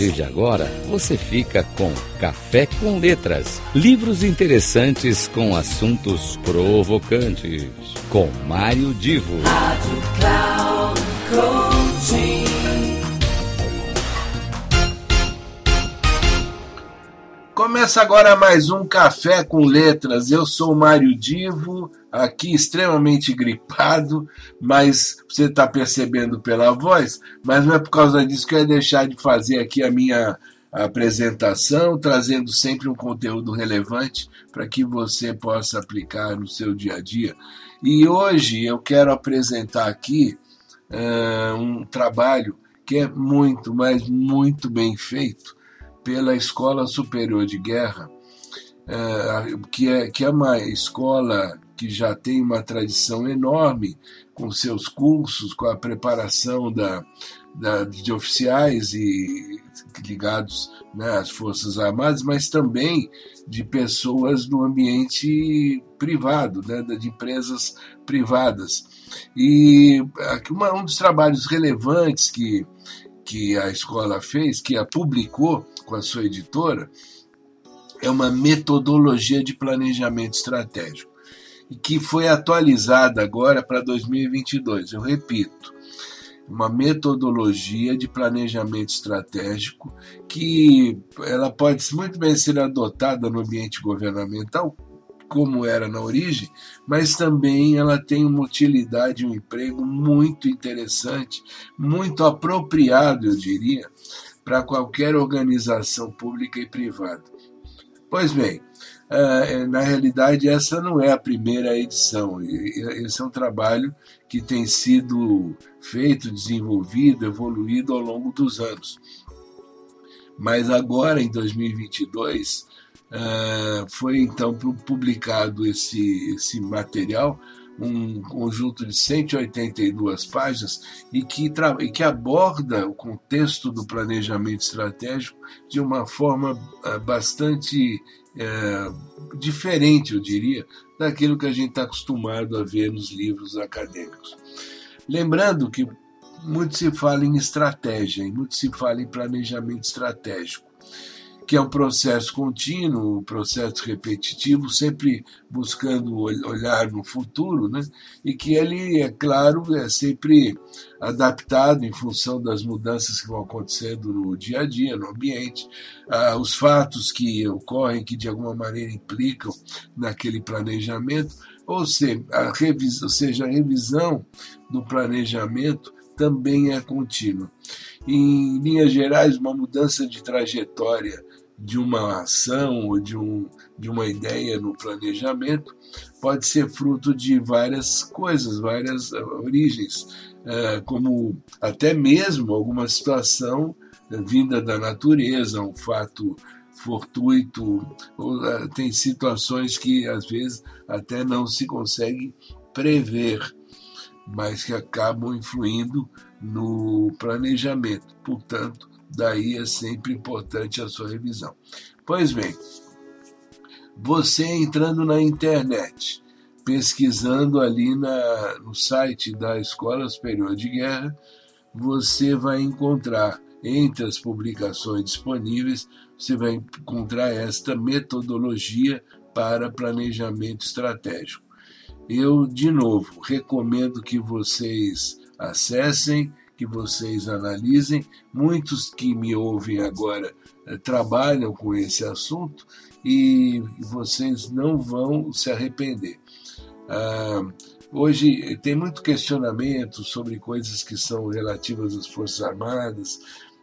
partir de agora, você fica com Café com Letras. Livros interessantes com assuntos provocantes. Com Mário Divo. Rádio Cloud Coaching. Começa agora mais um Café com Letras. Eu sou o Mário Divo, aqui extremamente gripado, mas você está percebendo pela voz, mas não é por causa disso que eu ia deixar de fazer aqui a minha apresentação, trazendo sempre um conteúdo relevante para que você possa aplicar no seu dia a dia. E hoje eu quero apresentar aqui uh, um trabalho que é muito, mas muito bem feito pela Escola Superior de Guerra, é, que, é, que é uma escola que já tem uma tradição enorme com seus cursos, com a preparação da, da de oficiais e ligados né, às Forças Armadas, mas também de pessoas no ambiente privado, né, de empresas privadas. E uma, um dos trabalhos relevantes que, que a escola fez, que a publicou com a sua editora, é uma metodologia de planejamento estratégico e que foi atualizada agora para 2022. Eu repito, uma metodologia de planejamento estratégico que ela pode muito bem ser adotada no ambiente governamental, como era na origem, mas também ela tem uma utilidade, um emprego muito interessante, muito apropriado, eu diria, para qualquer organização pública e privada. Pois bem, na realidade, essa não é a primeira edição. Esse é um trabalho que tem sido feito, desenvolvido, evoluído ao longo dos anos. Mas agora, em 2022, Uh, foi então publicado esse, esse material, um conjunto de 182 páginas, e que, e que aborda o contexto do planejamento estratégico de uma forma uh, bastante uh, diferente, eu diria, daquilo que a gente está acostumado a ver nos livros acadêmicos. Lembrando que muito se fala em estratégia, muito se fala em planejamento estratégico que é um processo contínuo, um processo repetitivo, sempre buscando olhar no futuro, né? e que ele, é claro, é sempre adaptado em função das mudanças que vão acontecendo no dia a dia, no ambiente, ah, os fatos que ocorrem que de alguma maneira implicam naquele planejamento, ou seja, a revisão, ou seja, a revisão do planejamento também é contínua. Em linhas gerais, uma mudança de trajetória de uma ação ou de, um, de uma ideia no planejamento pode ser fruto de várias coisas, várias uh, origens, uh, como até mesmo alguma situação uh, vinda da natureza, um fato fortuito, ou, tem situações que às vezes até não se consegue prever, mas que acabam influindo no planejamento. Portanto, daí é sempre importante a sua revisão. Pois bem, você entrando na internet, pesquisando ali na, no site da Escola Superior de Guerra, você vai encontrar entre as publicações disponíveis, você vai encontrar esta metodologia para planejamento estratégico. Eu, de novo, recomendo que vocês acessem que vocês analisem. Muitos que me ouvem agora eh, trabalham com esse assunto e vocês não vão se arrepender. Ah, hoje tem muito questionamento sobre coisas que são relativas às Forças Armadas,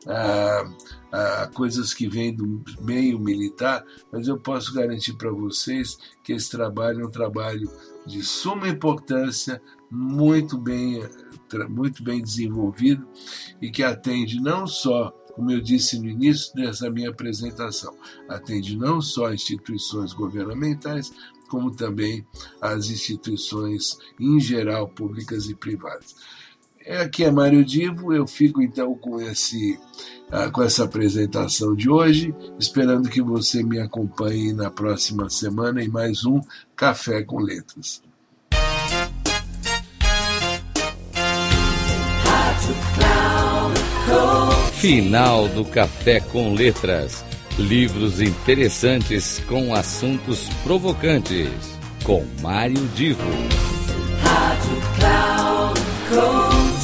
a, a, coisas que vêm do meio militar, mas eu posso garantir para vocês que esse trabalho é um trabalho de suma importância, muito bem muito bem desenvolvido e que atende não só, como eu disse no início dessa minha apresentação, atende não só instituições governamentais, como também as instituições em geral, públicas e privadas. Aqui é Mário Divo, eu fico então com, esse, ah, com essa apresentação de hoje, esperando que você me acompanhe na próxima semana em mais um Café com Letras. Final do Café com Letras. Livros interessantes com assuntos provocantes. Com Mário Divo.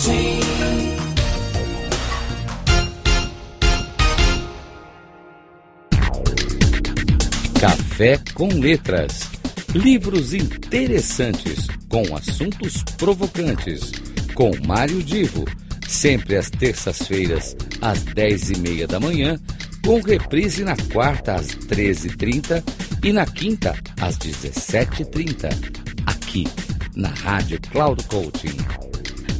Coaching. Café com Letras. Livros interessantes com assuntos provocantes. Com Mário Divo sempre às terças-feiras, às dez e meia da manhã, com reprise na quarta às 13h30 e na quinta às 17h30, aqui na Rádio Cloud Coaching.